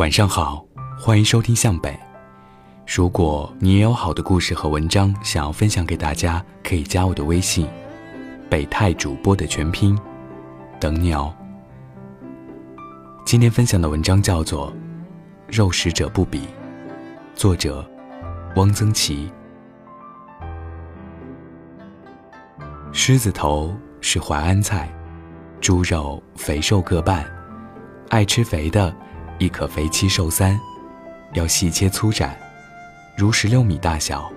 晚上好，欢迎收听向北。如果你也有好的故事和文章想要分享给大家，可以加我的微信“北泰主播”的全拼，等你哦。今天分享的文章叫做《肉食者不比》，作者汪曾祺。狮子头是淮安菜，猪肉肥瘦各半，爱吃肥的。亦可肥七瘦三，要细切粗斩，如石榴米大小，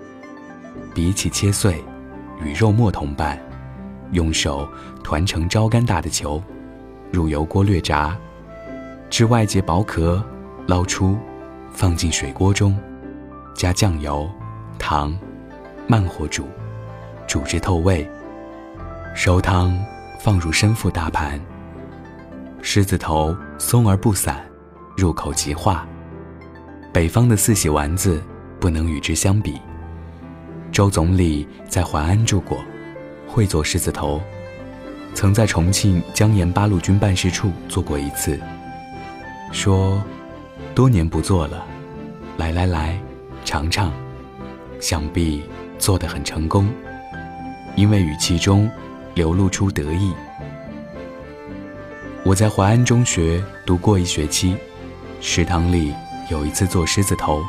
比起切碎，与肉末同拌，用手团成朝干大的球，入油锅略炸，至外结薄壳，捞出，放进水锅中，加酱油、糖，慢火煮，煮至透味，收汤放入深腹大盘。狮子头松而不散。入口即化，北方的四喜丸子不能与之相比。周总理在淮安住过，会做狮子头，曾在重庆江沿八路军办事处做过一次，说多年不做了，来来来，尝尝，想必做得很成功，因为语气中流露出得意。我在淮安中学读过一学期。食堂里有一次做狮子头，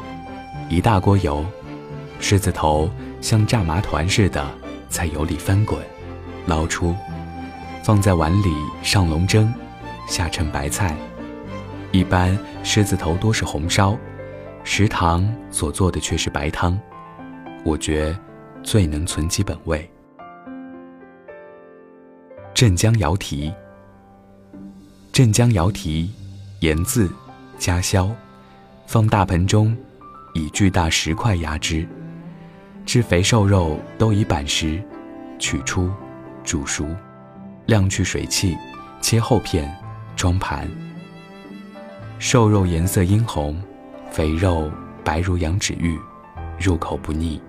一大锅油，狮子头像炸麻团似的在油里翻滚，捞出，放在碗里上笼蒸，下衬白菜。一般狮子头多是红烧，食堂所做的却是白汤，我觉最能存其本味。镇江瑶蹄，镇江瑶蹄，言字。加硝，放大盆中，以巨大石块压之。至肥瘦肉都已板实，取出，煮熟，晾去水汽，切厚片，装盘。瘦肉颜色殷红，肥肉白如羊脂玉，入口不腻。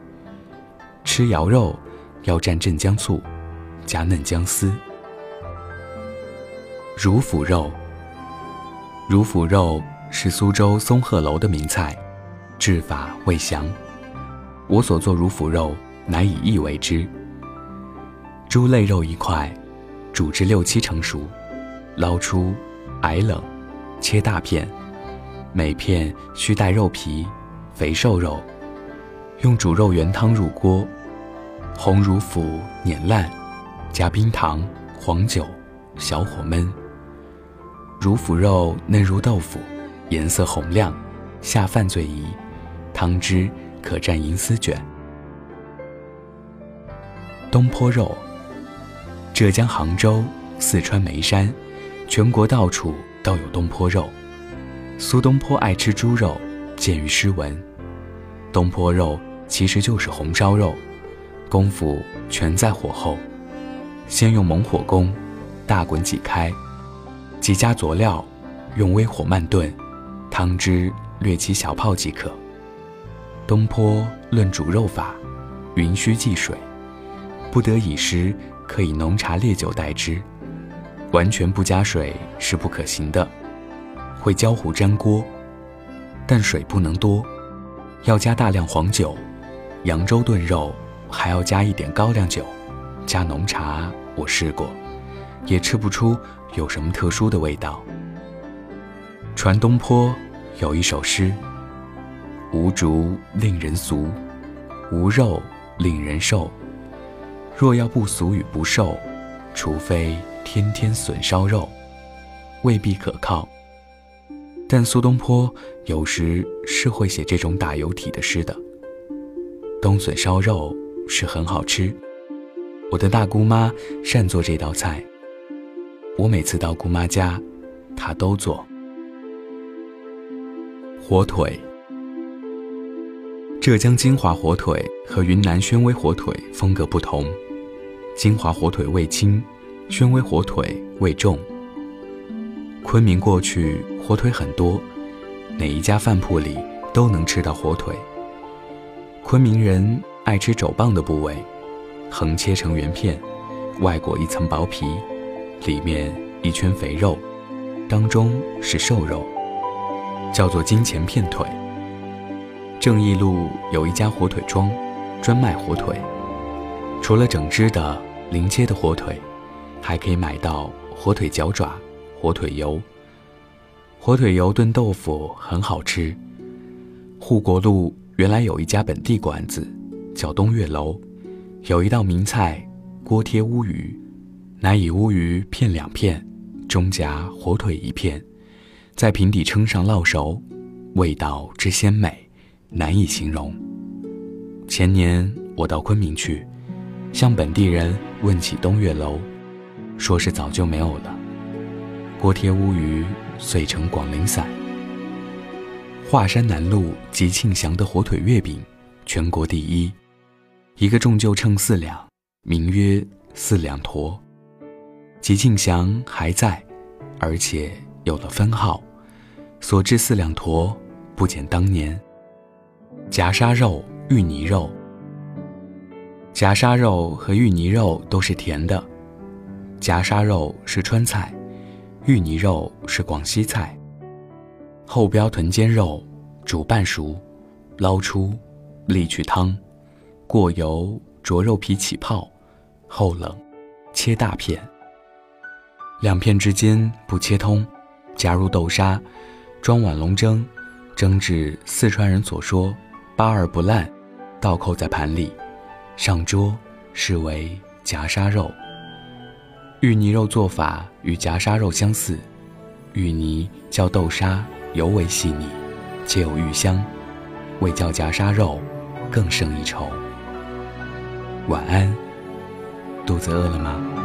吃肴肉要蘸镇江醋，加嫩姜丝。乳腐肉，乳腐肉。是苏州松鹤楼的名菜，制法未详。我所做乳腐肉，乃以意为之。猪肋肉一块，煮至六七成熟，捞出，矮冷，切大片，每片须带肉皮。肥瘦肉，用煮肉原汤入锅，红乳腐碾烂，加冰糖、黄酒，小火焖。乳腐肉嫩如豆腐。颜色红亮，下饭最宜。汤汁可蘸银丝卷。东坡肉。浙江杭州、四川眉山，全国到处都有东坡肉。苏东坡爱吃猪肉，见于诗文。东坡肉其实就是红烧肉，功夫全在火候。先用猛火攻，大滚几开，即加佐料，用微火慢炖。汤汁略起小泡即可。东坡论煮肉法，云须忌水，不得已时可以浓茶烈酒代之，完全不加水是不可行的，会焦糊粘锅。但水不能多，要加大量黄酒。扬州炖肉还要加一点高粱酒，加浓茶我试过，也吃不出有什么特殊的味道。传东坡。有一首诗：“无竹令人俗，无肉令人瘦。若要不俗与不瘦，除非天天笋烧肉，未必可靠。”但苏东坡有时是会写这种打油体的诗的。冬笋烧肉是很好吃，我的大姑妈善做这道菜。我每次到姑妈家，她都做。火腿，浙江金华火腿和云南宣威火腿风格不同，金华火腿味轻，宣威火腿味重。昆明过去火腿很多，哪一家饭铺里都能吃到火腿。昆明人爱吃肘棒的部位，横切成圆片，外裹一层薄皮，里面一圈肥肉，当中是瘦肉。叫做金钱片腿。正义路有一家火腿庄，专卖火腿。除了整只的、零切的火腿，还可以买到火腿脚爪、火腿油。火腿油炖豆腐很好吃。护国路原来有一家本地馆子，叫东岳楼，有一道名菜锅贴乌鱼，乃以乌鱼片两片，中夹火腿一片，在平底称上烙熟，味道之鲜美，难以形容。前年我到昆明去。向本地人问起东岳楼，说是早就没有了。锅贴乌鱼碎成广陵散。华山南路吉庆祥的火腿月饼，全国第一，一个重就称四两，名曰四两坨。吉庆祥还在，而且有了分号，所制四两坨不减当年。夹沙肉、芋泥肉。夹沙肉和芋泥肉都是甜的，夹沙肉是川菜，芋泥肉是广西菜。后标臀尖肉煮半熟，捞出，沥去汤，过油着肉皮起泡，后冷，切大片。两片之间不切通，加入豆沙，装碗笼蒸，蒸至四川人所说“八而不烂”，倒扣在盘里。上桌，视为夹沙肉。芋泥肉做法与夹沙肉相似，芋泥较豆沙尤为细腻，且有芋香，味较夹沙肉更胜一筹。晚安，肚子饿了吗？